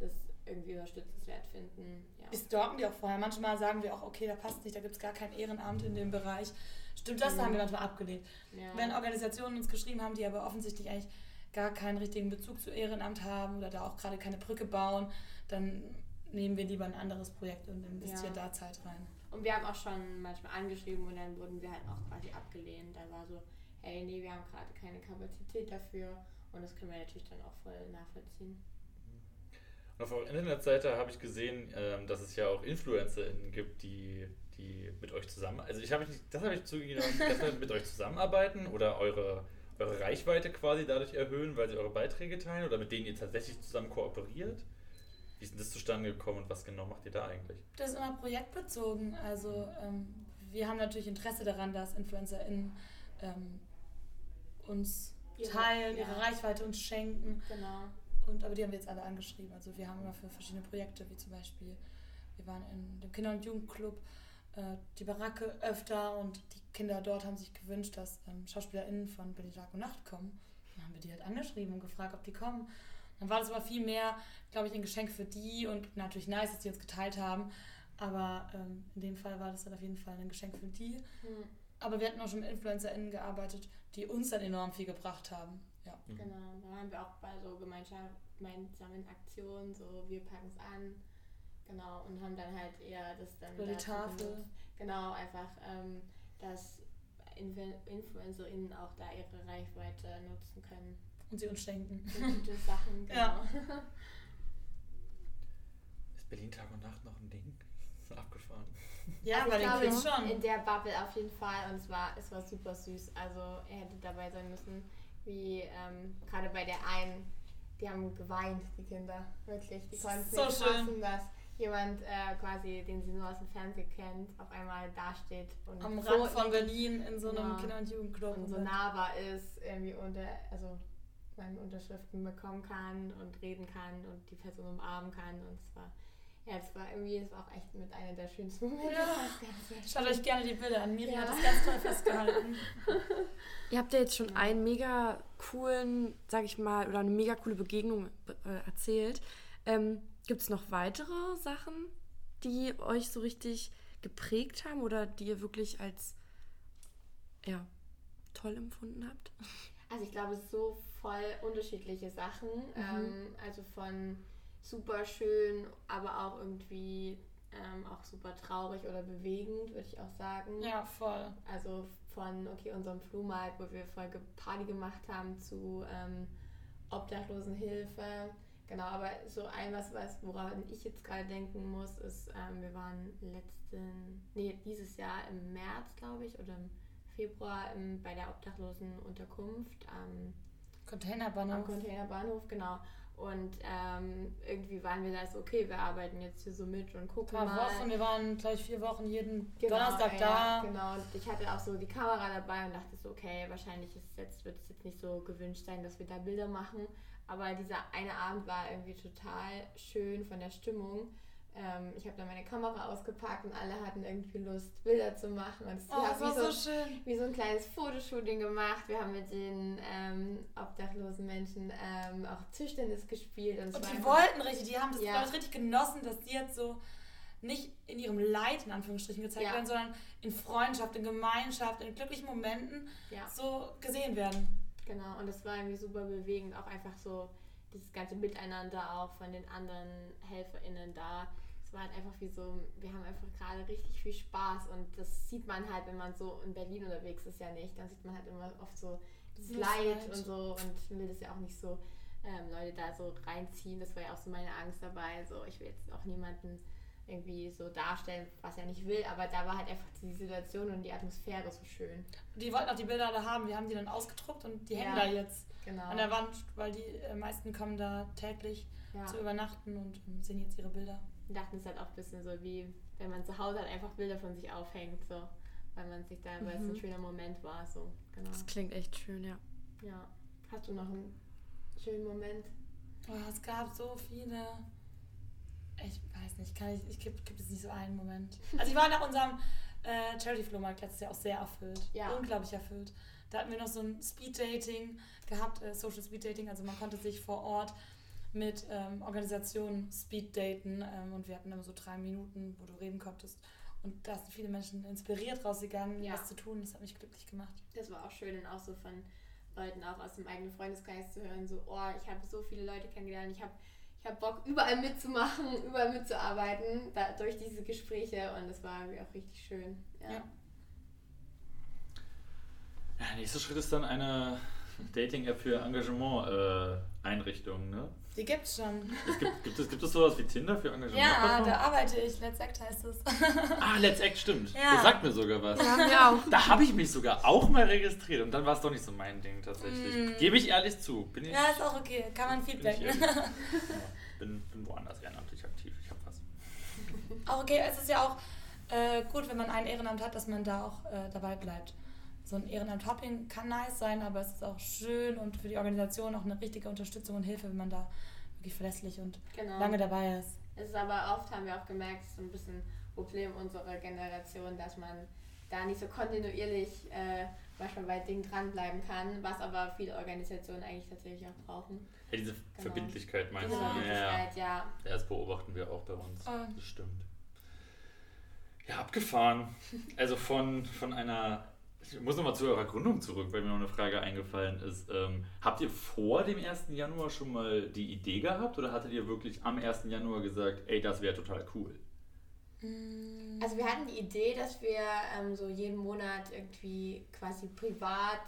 [SPEAKER 4] das irgendwie unterstützenswert finden. Ja.
[SPEAKER 3] Wir stalken die auch vorher. Manchmal sagen wir auch, okay, da passt nicht, da gibt es gar kein Ehrenamt in dem Bereich. Stimmt das?
[SPEAKER 4] Mhm.
[SPEAKER 3] haben wir manchmal abgelehnt.
[SPEAKER 4] ja.
[SPEAKER 3] Wenn Organisationen uns geschrieben haben, die aber offensichtlich eigentlich gar keinen richtigen Bezug zu Ehrenamt haben oder da auch gerade keine Brücke bauen, dann nehmen wir lieber ein anderes Projekt und investieren
[SPEAKER 4] Ja.
[SPEAKER 3] da Zeit rein.
[SPEAKER 4] Und wir haben auch schon manchmal angeschrieben und dann wurden wir halt auch quasi abgelehnt. Da war so, hey, nee, wir haben gerade keine Kapazität dafür. Und das können wir natürlich dann auch voll nachvollziehen.
[SPEAKER 2] Und auf eurer Internetseite habe ich gesehen, ähm, dass es ja auch InfluencerInnen gibt, die, die mit euch zusammen, also ich habe nicht, das habe ich dass wir mit euch zusammenarbeiten oder eure, eure Reichweite quasi dadurch erhöhen, weil sie eure Beiträge teilen oder mit denen ihr tatsächlich zusammen kooperiert. Wie ist denn das zustande gekommen und was genau macht ihr da eigentlich?
[SPEAKER 3] Das ist immer projektbezogen. Also ähm, wir haben natürlich Interesse daran, dass InfluencerInnen ähm, uns
[SPEAKER 4] Ihre-
[SPEAKER 3] teilen,
[SPEAKER 4] ja.
[SPEAKER 3] ihre Reichweite uns schenken.
[SPEAKER 4] Genau.
[SPEAKER 3] Und, aber die haben wir jetzt alle angeschrieben. Also wir haben immer für verschiedene Projekte, wie zum Beispiel, wir waren in dem Kinder- und Jugendclub, äh, die Baracke öfter und die Kinder dort haben sich gewünscht, dass ähm, SchauspielerInnen von Berlin Tag und Nacht kommen. Dann haben wir die halt angeschrieben und gefragt, ob die kommen. Dann war das aber viel mehr, glaube ich, ein Geschenk für die und natürlich nice, dass die uns geteilt haben. Aber ähm, in dem Fall war das dann auf jeden Fall ein Geschenk für die.
[SPEAKER 4] Hm.
[SPEAKER 3] Aber wir hatten auch schon mit InfluencerInnen gearbeitet, die uns dann enorm viel gebracht haben. Ja.
[SPEAKER 4] Genau, da haben wir auch bei so Gemeinschaft, gemeinsamen Aktionen, so wir packen es an, genau, und haben dann halt eher das dann
[SPEAKER 3] Oder die Tafel.
[SPEAKER 4] Genau, einfach, ähm, dass Influ InfluencerInnen auch da ihre Reichweite nutzen können
[SPEAKER 3] Und sie uns schenken.
[SPEAKER 4] für gute Sachen. Genau.
[SPEAKER 3] Ja.
[SPEAKER 2] Ist Berlin Tag und Nacht noch ein Ding? Abgefahren.
[SPEAKER 3] Ja,
[SPEAKER 4] Also
[SPEAKER 3] bei
[SPEAKER 4] ich
[SPEAKER 3] den
[SPEAKER 4] glaube,
[SPEAKER 3] schon.
[SPEAKER 4] In der Bubble auf jeden Fall und es war, es war super süß. Also er hätte dabei sein müssen, wie ähm, gerade bei der einen, die haben geweint, die Kinder. Wirklich. Die konnten
[SPEAKER 3] So
[SPEAKER 4] nicht
[SPEAKER 3] schön.
[SPEAKER 4] fassen, dass jemand äh, quasi, den sie nur aus dem Fernsehen kennt, auf einmal dasteht und
[SPEAKER 3] Am
[SPEAKER 4] so
[SPEAKER 3] Rand von Berlin in so einem
[SPEAKER 4] Genau.
[SPEAKER 3] Kinder- und Jugendclub.
[SPEAKER 4] und so nahbar ist, irgendwie unter, also meine Unterschriften bekommen kann und reden kann und die Person umarmen kann und es war, ja, es war irgendwie, es war auch echt mit einer der schönsten Momente.
[SPEAKER 3] Ja.
[SPEAKER 4] Das Ganze.
[SPEAKER 3] Schaut euch gerne die Bilder an. Miri
[SPEAKER 4] Ja.
[SPEAKER 3] hat das ganz toll festgehalten.
[SPEAKER 1] Ihr habt ja jetzt schon einen mega coolen, sag ich mal, oder eine mega coole Begegnung äh, erzählt. Ähm, Gibt es noch weitere Sachen, die euch so richtig geprägt haben oder die ihr wirklich als ja, toll empfunden habt?
[SPEAKER 4] Also ich glaube, es ist so voll unterschiedliche Sachen. Ähm, also von super schön, aber auch irgendwie ähm, auch super traurig oder bewegend, würde ich auch sagen.
[SPEAKER 3] Ja, voll.
[SPEAKER 4] Also von, okay, unserem Flohmarkt, wo wir voll Party gemacht haben, zu ähm, Obdachlosenhilfe. Genau, aber so ein was, was woran ich jetzt gerade denken muss, ist, ähm, wir waren letzten, nee, dieses Jahr im März, glaube ich, oder im Februar im, bei der Obdachlosenunterkunft am, am
[SPEAKER 3] Containerbahnhof.
[SPEAKER 4] Containerbahnhof, genau. Und ähm, irgendwie waren wir da so, okay, wir arbeiten jetzt hier so mit und gucken
[SPEAKER 3] paar
[SPEAKER 4] mal.
[SPEAKER 3] Wochen. Wir waren, glaube ich, vier Wochen jeden
[SPEAKER 4] Genau,
[SPEAKER 3] Donnerstag
[SPEAKER 4] ja,
[SPEAKER 3] da.
[SPEAKER 4] Genau, und ich hatte auch so die Kamera dabei und dachte so, okay, wahrscheinlich ist jetzt, wird es jetzt nicht so gewünscht sein, dass wir da Bilder machen. Aber dieser eine Abend war irgendwie total schön von der Stimmung. Ähm, ich habe dann meine Kamera ausgepackt und alle hatten irgendwie Lust, Bilder zu machen. Und es
[SPEAKER 3] Oh, das war
[SPEAKER 4] so,
[SPEAKER 3] so schön.
[SPEAKER 4] wie so ein kleines Fotoshooting gemacht. Wir haben mit den ähm, obdachlosen Menschen ähm, auch Tischtennis gespielt. Und,
[SPEAKER 3] Und die wollten richtig, die haben das
[SPEAKER 4] Ja.
[SPEAKER 3] ich, richtig genossen, dass die jetzt so nicht in ihrem Leid in Anführungsstrichen gezeigt
[SPEAKER 4] Ja.
[SPEAKER 3] werden, sondern in Freundschaft, in Gemeinschaft, in glücklichen Momenten
[SPEAKER 4] Ja.
[SPEAKER 3] so gesehen werden.
[SPEAKER 4] Genau, und das war irgendwie super bewegend, auch einfach so dieses ganze Miteinander auch von den anderen HelferInnen da. Es war halt einfach wie so, wir haben einfach gerade richtig viel Spaß und das sieht man halt, wenn man so in Berlin unterwegs ist, ja nicht. Dann sieht man halt immer oft so
[SPEAKER 3] das
[SPEAKER 4] Leid
[SPEAKER 3] Leid.
[SPEAKER 4] und so und will das ja auch nicht so ähm, Leute da so reinziehen. Das war ja auch so meine Angst dabei. So, ich will jetzt auch niemanden irgendwie so darstellen, was er nicht will, aber da war halt einfach die Situation und die Atmosphäre so schön.
[SPEAKER 3] Die wollten auch die Bilder da haben, wir haben die dann ausgedruckt und die hängen
[SPEAKER 4] Ja.
[SPEAKER 3] da jetzt
[SPEAKER 4] Genau.
[SPEAKER 3] an der Wand, weil die äh, meisten kommen da täglich
[SPEAKER 4] ja.
[SPEAKER 3] zu übernachten und ähm, sehen jetzt ihre Bilder.
[SPEAKER 4] Wir dachten es halt auch ein bisschen so wie, wenn man zu Hause halt einfach Bilder von sich aufhängt, so. Weil man sich da, weil es ein
[SPEAKER 1] Mhm.
[SPEAKER 4] schöner Moment war, so. Genau.
[SPEAKER 1] Das klingt echt schön, ja.
[SPEAKER 4] Ja. Hast du noch einen schönen Moment?
[SPEAKER 3] Oh, es gab so viele. Ich weiß nicht, kann ich, ich gibt, es nicht so einen Moment. Also ich war nach unserem äh, Charity-Flohmarkt letztes Jahr auch sehr erfüllt.
[SPEAKER 4] Ja.
[SPEAKER 3] Unglaublich erfüllt. Da hatten wir noch so ein Speed-Dating gehabt, äh, Social Speed-Dating. Also man konnte sich vor Ort mit ähm, Organisationen Speed-daten ähm, und wir hatten immer so drei Minuten, wo du reden konntest. Und da sind viele Menschen inspiriert rausgegangen,
[SPEAKER 4] Ja.
[SPEAKER 3] was zu tun. Das hat mich glücklich gemacht.
[SPEAKER 4] Das war auch schön und auch so von Leuten auch aus dem eigenen Freundeskreis zu hören, so, oh, ich habe so viele Leute kennengelernt, ich habe ich hab Bock, überall mitzumachen, überall mitzuarbeiten, da, durch diese Gespräche und das war irgendwie auch richtig schön. Ja.
[SPEAKER 3] Ja.
[SPEAKER 2] Ja, nächster Schritt ist dann eine Dating-App für Engagement-Einrichtungen. ne?
[SPEAKER 3] Die gibt's schon.
[SPEAKER 2] es gibt, gibt, es, gibt es sowas wie Tinder für Engagement?
[SPEAKER 3] Ja, da arbeite ich. Let's Act heißt es.
[SPEAKER 2] ah, Let's Act, stimmt.
[SPEAKER 3] Ja.
[SPEAKER 2] Das sagt mir sogar was.
[SPEAKER 1] Ja, wir auch.
[SPEAKER 2] Da habe ich mich sogar auch mal registriert und dann war es doch nicht so mein Ding tatsächlich.
[SPEAKER 3] Mm.
[SPEAKER 2] Gebe ich ehrlich zu. Bin ich,
[SPEAKER 3] Ja, ist auch okay. Kann man
[SPEAKER 2] bin, ich
[SPEAKER 3] Feedback.
[SPEAKER 2] ehrlich. Ja, bin, bin woanders ehrenamtlich aktiv. Ich habe was.
[SPEAKER 3] Auch okay, es ist ja auch äh, gut, wenn man ein Ehrenamt hat, dass man da auch äh, dabei bleibt. So ein Ehrenamt-Hopping kann nice sein, aber es ist auch schön und für die Organisation auch eine richtige Unterstützung und Hilfe, wenn man da wirklich verlässlich und
[SPEAKER 4] Genau.
[SPEAKER 3] lange dabei ist.
[SPEAKER 4] Es ist aber oft, haben wir auch gemerkt, so ein bisschen Problem unserer Generation, dass man da nicht so kontinuierlich äh, manchmal bei Dingen dranbleiben kann, was aber viele Organisationen eigentlich tatsächlich auch brauchen.
[SPEAKER 2] Ja, diese Verbindlichkeit meinst
[SPEAKER 3] Diese
[SPEAKER 2] du? Ja, ja.
[SPEAKER 4] Verbindlichkeit, ja.
[SPEAKER 2] Ja, das beobachten wir auch bei uns.
[SPEAKER 3] Voll.
[SPEAKER 2] Das stimmt. Ja, abgefahren. Also von, von einer. Ich muss nochmal zu eurer Gründung zurück, weil mir noch eine Frage eingefallen ist. Ähm, habt ihr vor dem 1. Januar schon mal die Idee gehabt oder hattet ihr wirklich am 1. Januar gesagt, ey, das wäre total cool?
[SPEAKER 3] Mm,
[SPEAKER 4] Also wir hatten die Idee, dass wir ähm, so jeden Monat irgendwie quasi privat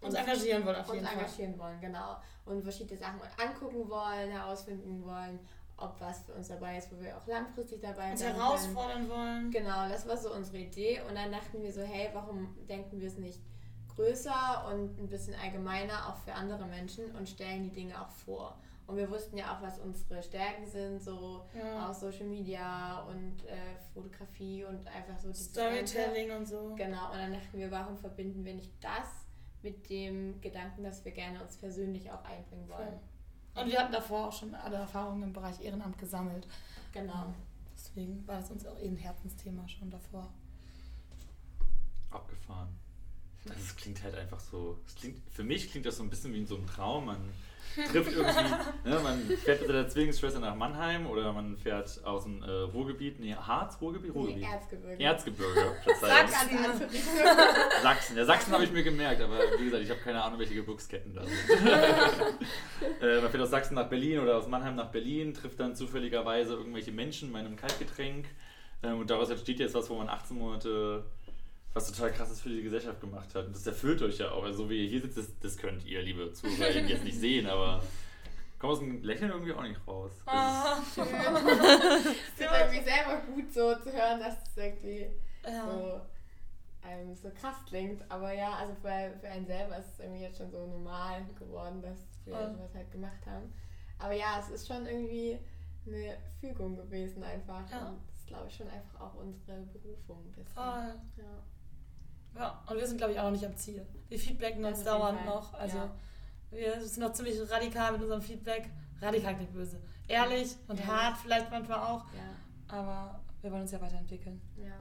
[SPEAKER 3] Uns engagieren wollen auf
[SPEAKER 4] uns
[SPEAKER 3] jeden Fall.
[SPEAKER 4] engagieren wollen, genau. Und verschiedene Sachen angucken wollen, herausfinden wollen, ob was für uns dabei ist, wo wir auch langfristig dabei
[SPEAKER 3] Uns
[SPEAKER 4] sein können.
[SPEAKER 3] herausfordern wollen.
[SPEAKER 4] Genau, das war so unsere Idee. Und dann dachten wir so, hey, warum denken wir es nicht größer und ein bisschen allgemeiner auch für andere Menschen und stellen die Dinge auch vor. Und wir wussten ja auch, was unsere Stärken sind, so
[SPEAKER 3] Ja.
[SPEAKER 4] auch Social Media und äh, Fotografie und einfach so Ganze.
[SPEAKER 3] Storytelling und so.
[SPEAKER 4] Genau, und dann dachten wir, warum verbinden wir nicht das mit dem Gedanken, dass wir gerne uns persönlich auch einbringen wollen.
[SPEAKER 3] Und wir hatten davor auch schon alle Erfahrungen im Bereich Ehrenamt gesammelt.
[SPEAKER 4] Genau.
[SPEAKER 3] Deswegen war das uns auch eh ein Herzensthema schon davor.
[SPEAKER 2] Abgefahren. Also es klingt halt einfach so. Es klingt, für mich klingt das so ein bisschen wie in so einem Traum. Man trifft irgendwie, ne, man fährt mit der Zwillingsschwester nach Mannheim oder man fährt aus dem äh, Ruhrgebiet, nee, Harz, Ruhrgebiet,
[SPEAKER 4] Nee,
[SPEAKER 2] Ruhrgebiet.
[SPEAKER 4] Erzgebirge.
[SPEAKER 2] Erzgebirge, Verzeihung.
[SPEAKER 4] Richtung.
[SPEAKER 2] Sachsen. Ja, Sachsen habe ich mir gemerkt, aber wie gesagt, ich habe keine Ahnung, welche Gebirgsketten da sind. äh, man fährt aus Sachsen nach Berlin oder aus Mannheim nach Berlin, trifft dann zufälligerweise irgendwelche Menschen bei einem Kaltgetränk ähm, und daraus entsteht jetzt was, wo man 18 Monate was total krasses für die Gesellschaft gemacht hat. Und das erfüllt euch ja auch. Also so wie ihr hier sitzt, das, das könnt ihr, liebe Zuhörer, jetzt nicht sehen, aber kommt aus dem Lächeln irgendwie auch nicht raus. Das
[SPEAKER 3] Ah.
[SPEAKER 2] ist,
[SPEAKER 4] Es ist irgendwie selber gut so zu hören, dass es irgendwie
[SPEAKER 3] Ja.
[SPEAKER 4] so, ähm, so krass klingt. Aber ja, also für, für einen selber ist es irgendwie jetzt schon so normal geworden, dass wir
[SPEAKER 3] Voll.
[SPEAKER 4] sowas halt gemacht haben. Aber ja, es ist schon irgendwie eine Fügung gewesen einfach.
[SPEAKER 3] Ja.
[SPEAKER 4] Und das ist, glaube ich, schon einfach auch unsere Berufung ein bisschen.
[SPEAKER 3] Voll.
[SPEAKER 4] Ja.
[SPEAKER 3] Ja, und wir sind, glaube ich, auch noch nicht am Ziel. Wir feedbacken uns dauernd noch. Also
[SPEAKER 4] ja.
[SPEAKER 3] wir sind noch ziemlich radikal mit unserem Feedback. Radikal klingt böse. Ehrlich und
[SPEAKER 4] Ja.
[SPEAKER 3] hart vielleicht manchmal auch.
[SPEAKER 4] Ja,
[SPEAKER 3] Aber wir wollen uns ja weiterentwickeln.
[SPEAKER 4] ja.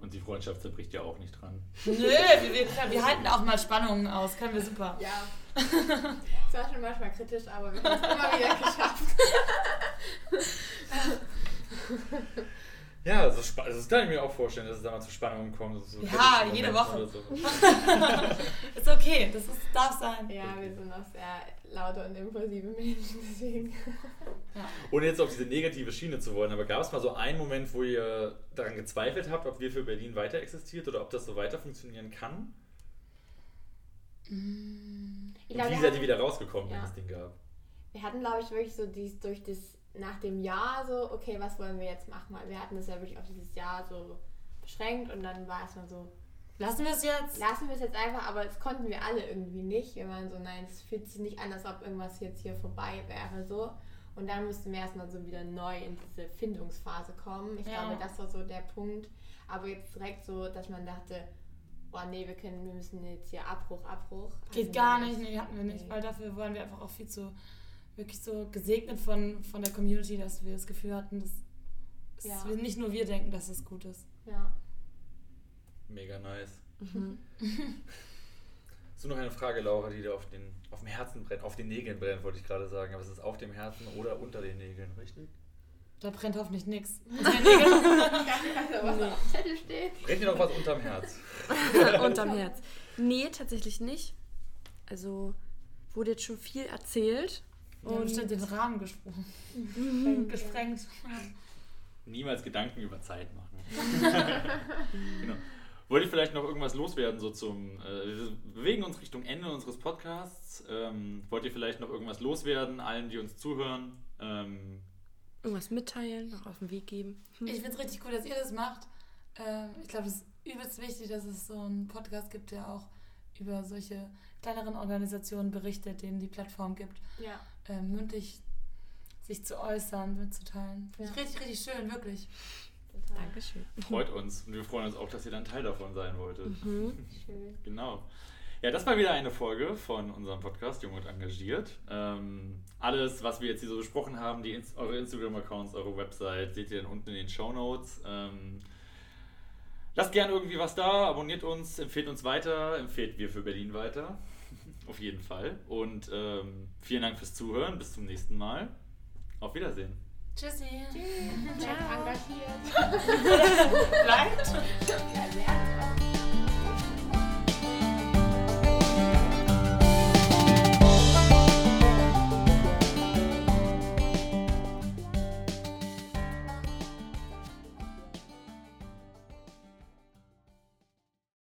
[SPEAKER 2] und die Freundschaft zerbricht ja auch nicht dran.
[SPEAKER 3] Nö, wir, wir, wir halten auch mal Spannungen aus. Können wir super.
[SPEAKER 4] Ja. Es war schon manchmal kritisch, aber wir haben es immer wieder geschafft.
[SPEAKER 2] Ja, also, spa- das kann ich mir auch vorstellen, dass es da mal zu Spannungen kommt. So
[SPEAKER 3] Ja, jede Woche.
[SPEAKER 2] so.
[SPEAKER 3] ist okay, das ist, darf sein.
[SPEAKER 4] Ja, wir sind auch sehr laute und impulsive Menschen, deswegen.
[SPEAKER 2] Ohne jetzt auf diese negative Schiene zu wollen, aber gab es mal so einen Moment, wo ihr daran gezweifelt habt, ob wir für Berlin weiter existiert oder ob das so weiter funktionieren kann?
[SPEAKER 4] Ich
[SPEAKER 2] Und
[SPEAKER 4] glaube,
[SPEAKER 2] wie seid ihr wieder rausgekommen, wenn
[SPEAKER 4] Ja.
[SPEAKER 2] es Ding gab?
[SPEAKER 4] Wir hatten, glaube ich, wirklich so dies durch das nach dem Jahr so, okay, was wollen wir jetzt machen? Weil wir hatten das ja wirklich auf dieses Jahr so beschränkt und dann war erstmal so,
[SPEAKER 3] Lassen wir es jetzt?
[SPEAKER 4] lassen wir es jetzt einfach, aber das konnten wir alle irgendwie nicht. Wir waren so, nein, es fühlt sich nicht an, als ob irgendwas jetzt hier vorbei wäre so. Und dann mussten wir erstmal so wieder neu in diese Findungsphase kommen. Ich
[SPEAKER 3] Ja.
[SPEAKER 4] glaube, das war so der Punkt. Aber jetzt direkt so, dass man dachte, boah, nee, wir können, wir müssen jetzt hier Abbruch, Abbruch.
[SPEAKER 3] Geht
[SPEAKER 4] Also
[SPEAKER 3] gar nicht, nee, hatten wir nicht,
[SPEAKER 4] Nee.
[SPEAKER 3] weil dafür waren wir einfach auch viel zu, wirklich so gesegnet von, von der Community, dass wir das Gefühl hatten, dass, dass
[SPEAKER 4] Ja.
[SPEAKER 3] wir nicht nur wir denken, dass es gut ist.
[SPEAKER 4] Ja.
[SPEAKER 2] Mega nice.
[SPEAKER 1] Mhm.
[SPEAKER 2] Hast du noch eine Frage, Laura, die dir auf, den, auf dem Herzen brennt? Auf den Nägeln brennt, wollte ich gerade sagen. Aber es ist auf dem Herzen oder unter den Nägeln, richtig?
[SPEAKER 3] Da brennt hoffentlich nichts.
[SPEAKER 4] Ich weiß nicht, was auf dem Zettel steht.
[SPEAKER 2] Brennt dir noch was unterm Herz?
[SPEAKER 1] Unterm Herz. Nee, tatsächlich nicht. Also wurde jetzt schon viel erzählt.
[SPEAKER 3] Haben bestimmt den Rahmen gesprungen. gesprengt.
[SPEAKER 2] Niemals Gedanken über Zeit machen. genau. Wollt ihr vielleicht noch irgendwas loswerden, so zum. Äh, wir bewegen uns Richtung Ende unseres Podcasts. Ähm, wollt ihr vielleicht noch irgendwas loswerden, allen, die uns zuhören? Ähm,
[SPEAKER 1] Irgendwas mitteilen, noch auf den Weg geben. Hm.
[SPEAKER 3] Ich finde es richtig cool, dass ihr das macht. Ähm, ich glaube, es ist übelst wichtig, dass es so einen Podcast gibt, der auch über solche kleineren Organisationen berichtet, denen die Plattform gibt,
[SPEAKER 4] Ja.
[SPEAKER 3] ähm, mündlich sich zu äußern, mitzuteilen. Finde ich
[SPEAKER 4] Ja.
[SPEAKER 3] richtig, richtig schön, wirklich.
[SPEAKER 4] Total.
[SPEAKER 1] Dankeschön.
[SPEAKER 2] freut uns. Und wir freuen uns auch, dass ihr dann Teil davon sein wolltet.
[SPEAKER 1] Mhm.
[SPEAKER 4] Schön.
[SPEAKER 2] Genau. Ja, das war wieder eine Folge von unserem Podcast Jung und Engagiert. Ähm, alles, was wir jetzt hier so besprochen haben, die eure Instagram-Accounts, eure Website, seht ihr dann unten in den Show Notes. Ähm, Lasst gerne irgendwie was da, abonniert uns, empfehlt uns weiter, empfehlt wir für Berlin weiter. Auf jeden Fall. Und ähm, vielen Dank fürs Zuhören. Bis zum nächsten Mal. Auf Wiedersehen.
[SPEAKER 3] Tschüssi.
[SPEAKER 4] Tschüss. Ciao. Bleibt. Bleibt. Ja.